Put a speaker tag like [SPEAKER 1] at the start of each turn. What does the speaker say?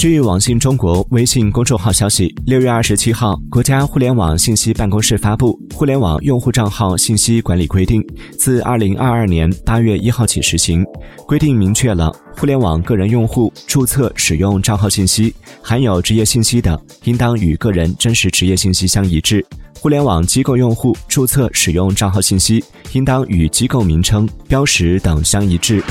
[SPEAKER 1] 据网信中国微信公众号消息六月二十七号国家互联网信息办公室发布互联网用户账号信息管理规定自二零二二年八月一号起实行。规定明确了互联网个人用户注册使用账号信息含有职业信息的应当与个人真实职业信息相一致。互联网机构用户注册使用账号信息应当与机构名称标识等相一致。